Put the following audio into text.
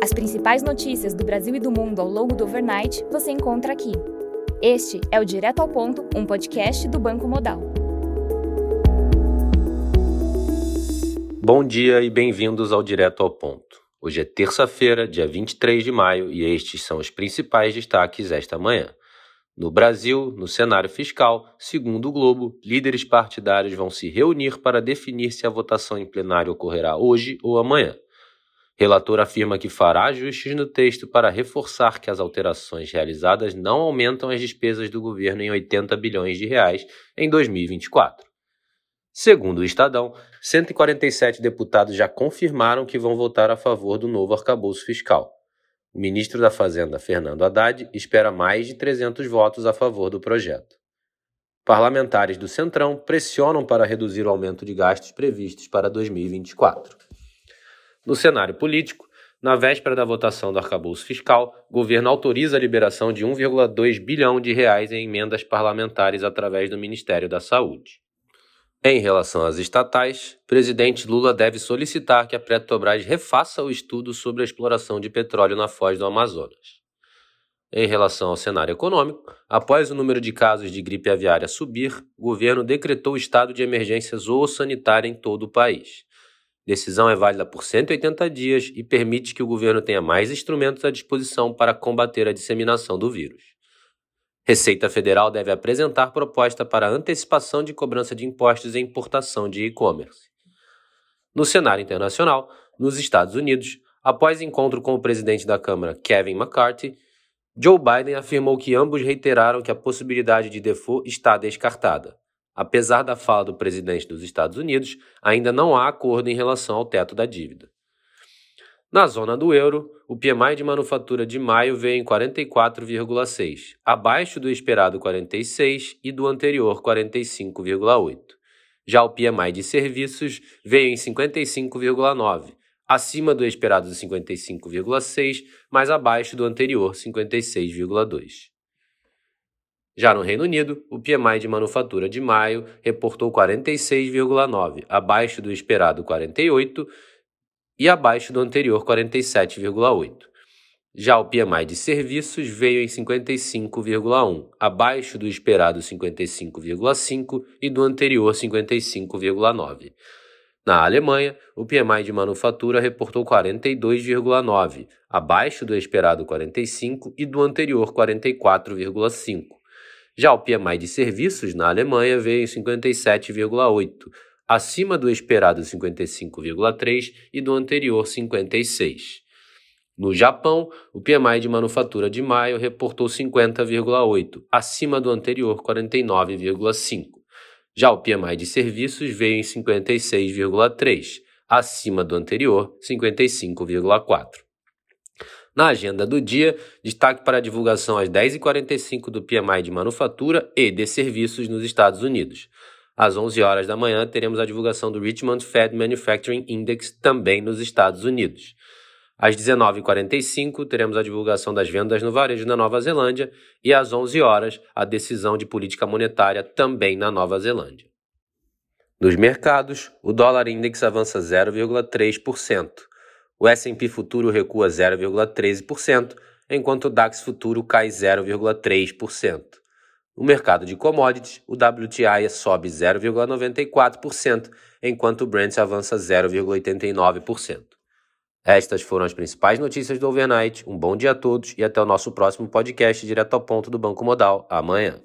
As principais notícias do Brasil e do mundo ao longo do overnight você encontra aqui. Este é o Direto ao Ponto, um podcast do Banco Modal. Bom dia e bem-vindos ao Direto ao Ponto. Hoje é terça-feira, dia 23 de maio, e estes são os principais destaques esta manhã. No Brasil, no cenário fiscal, segundo o Globo, líderes partidários vão se reunir para definir se a votação em plenário ocorrerá hoje ou amanhã. Relator afirma que fará ajustes no texto para reforçar que as alterações realizadas não aumentam as despesas do governo em 80 bilhões de reais em 2024. Segundo o Estadão, 147 deputados já confirmaram que vão votar a favor do novo arcabouço fiscal. O ministro da Fazenda, Fernando Haddad, espera mais de 300 votos a favor do projeto. Parlamentares do Centrão pressionam para reduzir o aumento de gastos previstos para 2024. No cenário político, na véspera da votação do arcabouço fiscal, o governo autoriza a liberação de 1,2 bilhão de reais em emendas parlamentares através do Ministério da Saúde. Em relação às estatais, presidente Lula deve solicitar que a Petrobras refaça o estudo sobre a exploração de petróleo na foz do Amazonas. Em relação ao cenário econômico, após o número de casos de gripe aviária subir, o governo decretou estado de emergência zoossanitária em todo o país. Decisão é válida por 180 dias e permite que o governo tenha mais instrumentos à disposição para combater a disseminação do vírus. Receita Federal deve apresentar proposta para antecipação de cobrança de impostos em importação de e-commerce. No cenário internacional, nos Estados Unidos, após encontro com o presidente da Câmara, Kevin McCarthy, Joe Biden afirmou que ambos reiteraram que a possibilidade de default está descartada. Apesar da fala do presidente dos Estados Unidos, ainda não há acordo em relação ao teto da dívida. Na zona do euro, o PMI de manufatura de maio veio em 44,6, abaixo do esperado 46 e do anterior 45,8. Já o PMI de serviços veio em 55,9, acima do esperado 55,6, mas abaixo do anterior 56,2. Já no Reino Unido, o PMI de manufatura de maio reportou 46,9, abaixo do esperado 48 e abaixo do anterior 47,8. Já o PMI de serviços veio em 55,1, abaixo do esperado 55,5 e do anterior 55,9. Na Alemanha, o PMI de manufatura reportou 42,9, abaixo do esperado 45 e do anterior 44,5. Já o PMI de serviços na Alemanha veio em 57,8, acima do esperado 55,3 e do anterior 56. No Japão, o PMI de manufatura de maio reportou 50,8, acima do anterior 49,5. Já o PMI de serviços veio em 56,3, acima do anterior 55,4. Na agenda do dia, destaque para a divulgação às 10h45 do PMI de manufatura e de serviços nos Estados Unidos. Às 11 horas da manhã, teremos a divulgação do Richmond Fed Manufacturing Index também nos Estados Unidos. Às 19h45, teremos a divulgação das vendas no varejo na Nova Zelândia e às 11 horas, a decisão de política monetária também na Nova Zelândia. Nos mercados, o dólar index avança 0,3%. O S&P futuro recua 0,13%, enquanto o DAX futuro cai 0,3%. No mercado de commodities, o WTI sobe 0,94%, enquanto o Brent avança 0,89%. Estas foram as principais notícias do overnight. Um bom dia a todos e até o nosso próximo podcast direto ao ponto do Banco Modal amanhã.